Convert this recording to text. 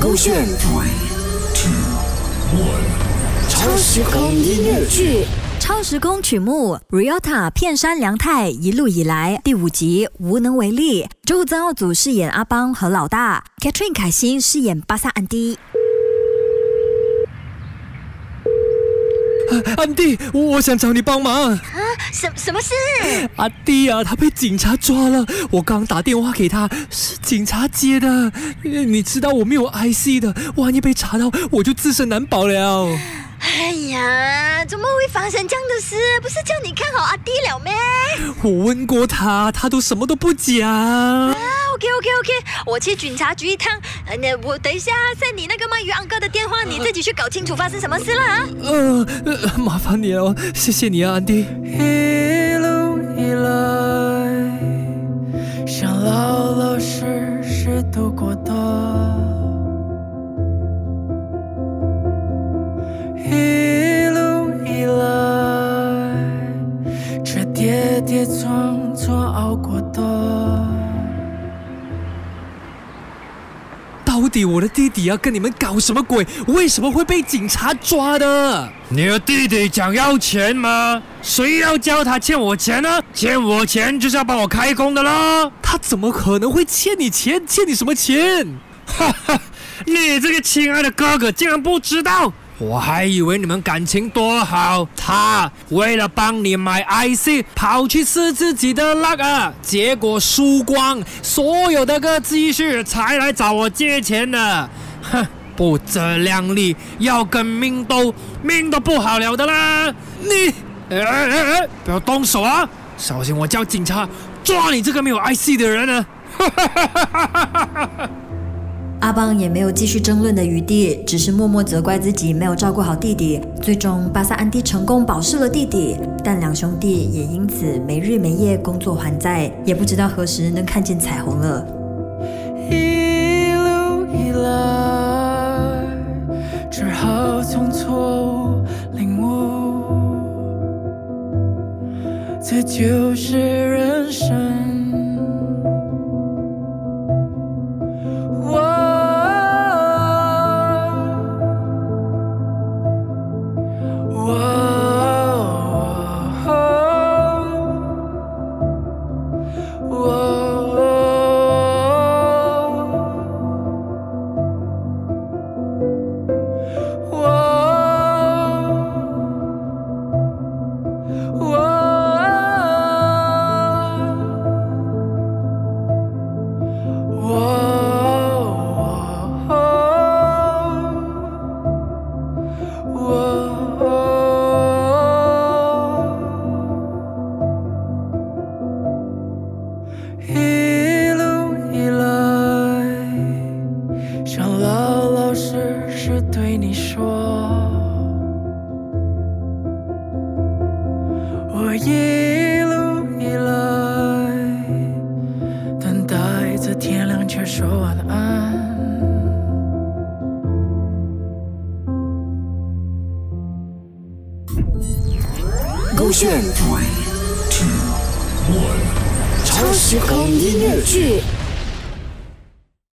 勾选 Three, two, one. 超时空音乐剧。超时空曲目《Riota 片山良太一路以来》第五集无能为力。周曾奥祖饰演阿邦和老大，Catherine 凯欣饰演巴萨安迪。安迪，我想找你帮忙。什什么事？阿弟啊，他被警察抓了。我刚打电话给他，是警察接的。你知道我没有 IC 的，万一被查到，我就自身难保了。哎呀，怎么会发生这样的事？不是叫你看好阿弟了咩？我问过他，他都什么都不讲。啊，OK OK OK，我去警察局一趟。呃，那我等一下在你那个鳗鱼昂哥的电话，你自己去搞清楚发生什么事了啊。呃，呃麻烦你了，谢谢你啊，安迪。一路以来，想老老实实度过的，一路以来，这跌跌撞撞熬过的。到底我的弟弟要跟你们搞什么鬼？为什么会被警察抓的？你的弟弟想要钱吗？谁要叫他欠我钱呢？欠我钱就是要帮我开工的啦！他怎么可能会欠你钱？欠你什么钱？哈哈，你这个亲爱的哥哥竟然不知道！我还以为你们感情多好，他为了帮你买 IC，跑去试自己的 luck 啊，结果输光所有的个积蓄，才来找我借钱的。哼，不自量力，要跟命斗，命都不好了的啦！你，哎哎哎，不要动手啊！小心我叫警察抓你这个没有 IC 的人啊！哈哈哈哈哈哈！阿邦也没有继续争论的余地，只是默默责怪自己没有照顾好弟弟。最终，巴萨安迪成功保释了弟弟，但两兄弟也因此没日没夜工作还债，也不知道何时能看见彩虹了。一路以来，只好从错误领悟，这就是人生。勾选 Three, two, one. 超时空音乐剧。